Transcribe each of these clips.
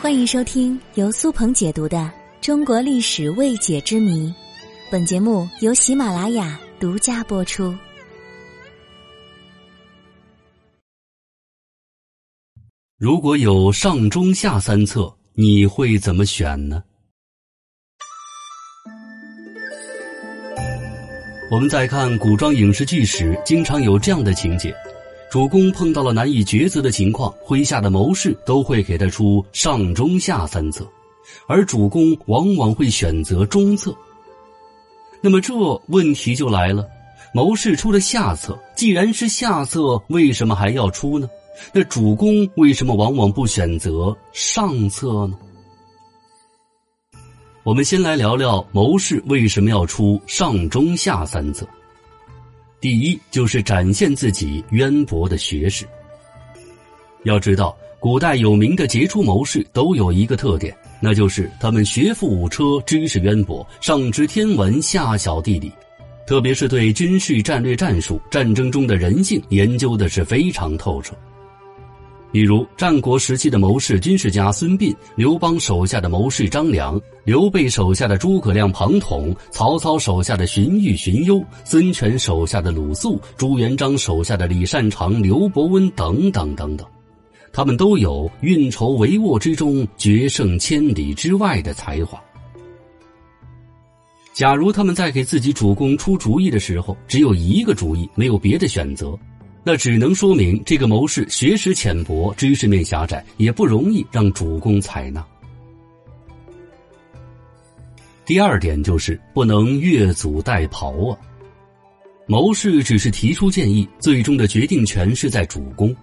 欢迎收听由苏鹏解读的《中国历史未解之谜》，本节目由喜马拉雅独家播出。如果有上中下三策，你会怎么选呢？我们在看古装影视剧时，经常有这样的情节。主公碰到了难以抉择的情况，麾下的谋士都会给他出上中下三策，而主公往往会选择中策。那么这问题就来了：谋士出了下策，既然是下策，为什么还要出呢？那主公为什么往往不选择上策呢？我们先来聊聊谋士为什么要出上中下三策。第一就是展现自己渊博的学识。要知道，古代有名的杰出谋士都有一个特点，那就是他们学富五车，知识渊博，上知天文，下晓地理，特别是对军事战略、战术、战争中的人性研究的是非常透彻。比如战国时期的谋士、军事家孙膑，刘邦手下的谋士张良，刘备手下的诸葛亮、庞统，曹操手下的荀彧、荀攸，孙权手下的鲁肃，朱元璋手下的李善长、刘伯温等等等等，他们都有运筹帷幄之中决胜千里之外的才华。假如他们在给自己主公出主意的时候，只有一个主意，没有别的选择。那只能说明这个谋士学识浅薄，知识面狭窄，也不容易让主公采纳。第二点就是不能越俎代庖啊！谋士只是提出建议，最终的决定权是在主公。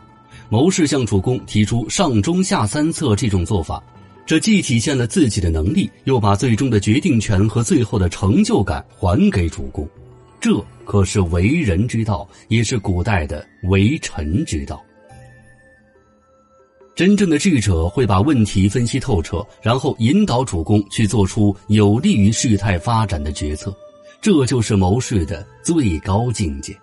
谋士向主公提出上中下三策这种做法，这既体现了自己的能力，又把最终的决定权和最后的成就感还给主公。这可是为人之道，也是古代的为臣之道。真正的智者会把问题分析透彻，然后引导主公去做出有利于事态发展的决策，这就是谋士的最高境界。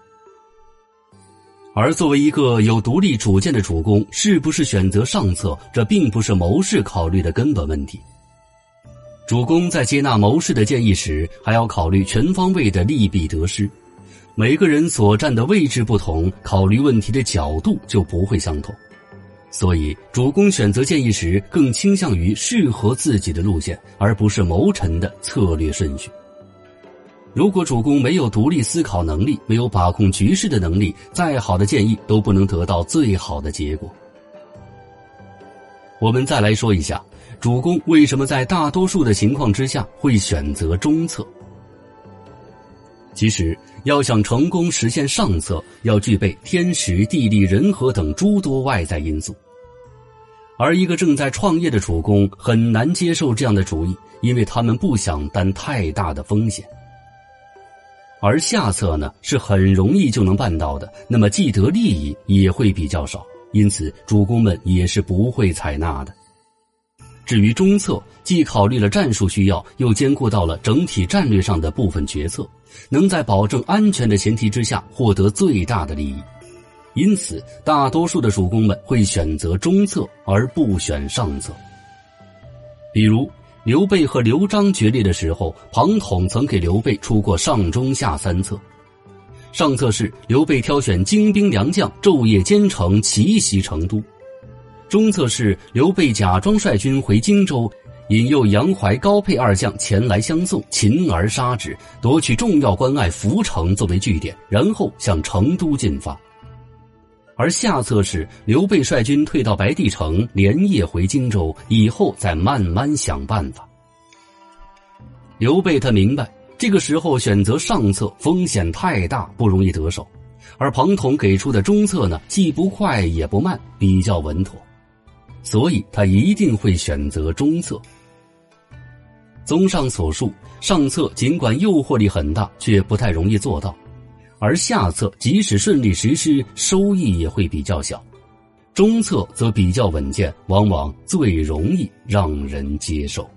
而作为一个有独立主见的主公，是不是选择上策，这并不是谋士考虑的根本问题。主公在接纳谋士的建议时，还要考虑全方位的利弊得失。每个人所站的位置不同，考虑问题的角度就不会相同。所以，主公选择建议时，更倾向于适合自己的路线，而不是谋臣的策略顺序。如果主公没有独立思考能力，没有把控局势的能力，再好的建议都不能得到最好的结果。我们再来说一下。主公为什么在大多数的情况之下会选择中策？其实，要想成功实现上策，要具备天时、地利、人和等诸多外在因素。而一个正在创业的主公很难接受这样的主意，因为他们不想担太大的风险。而下策呢，是很容易就能办到的，那么既得利益也会比较少，因此主公们也是不会采纳的。至于中策，既考虑了战术需要，又兼顾到了整体战略上的部分决策，能在保证安全的前提之下获得最大的利益，因此大多数的主公们会选择中策而不选上策。比如刘备和刘璋决裂的时候，庞统曾给刘备出过上中下三策。上策是刘备挑选精兵良将，昼夜兼程奇袭成都。中策是刘备假装率军回荆州，引诱杨怀、高沛二将前来相送，擒而杀之，夺取重要关隘涪城作为据点，然后向成都进发。而下策是刘备率军退到白帝城，连夜回荆州，以后再慢慢想办法。刘备他明白，这个时候选择上策风险太大，不容易得手；而庞统给出的中策呢，既不快也不慢，比较稳妥。所以他一定会选择中策。综上所述，上策尽管诱惑力很大，却不太容易做到；而下策即使顺利实施，收益也会比较小。中策则比较稳健，往往最容易让人接受。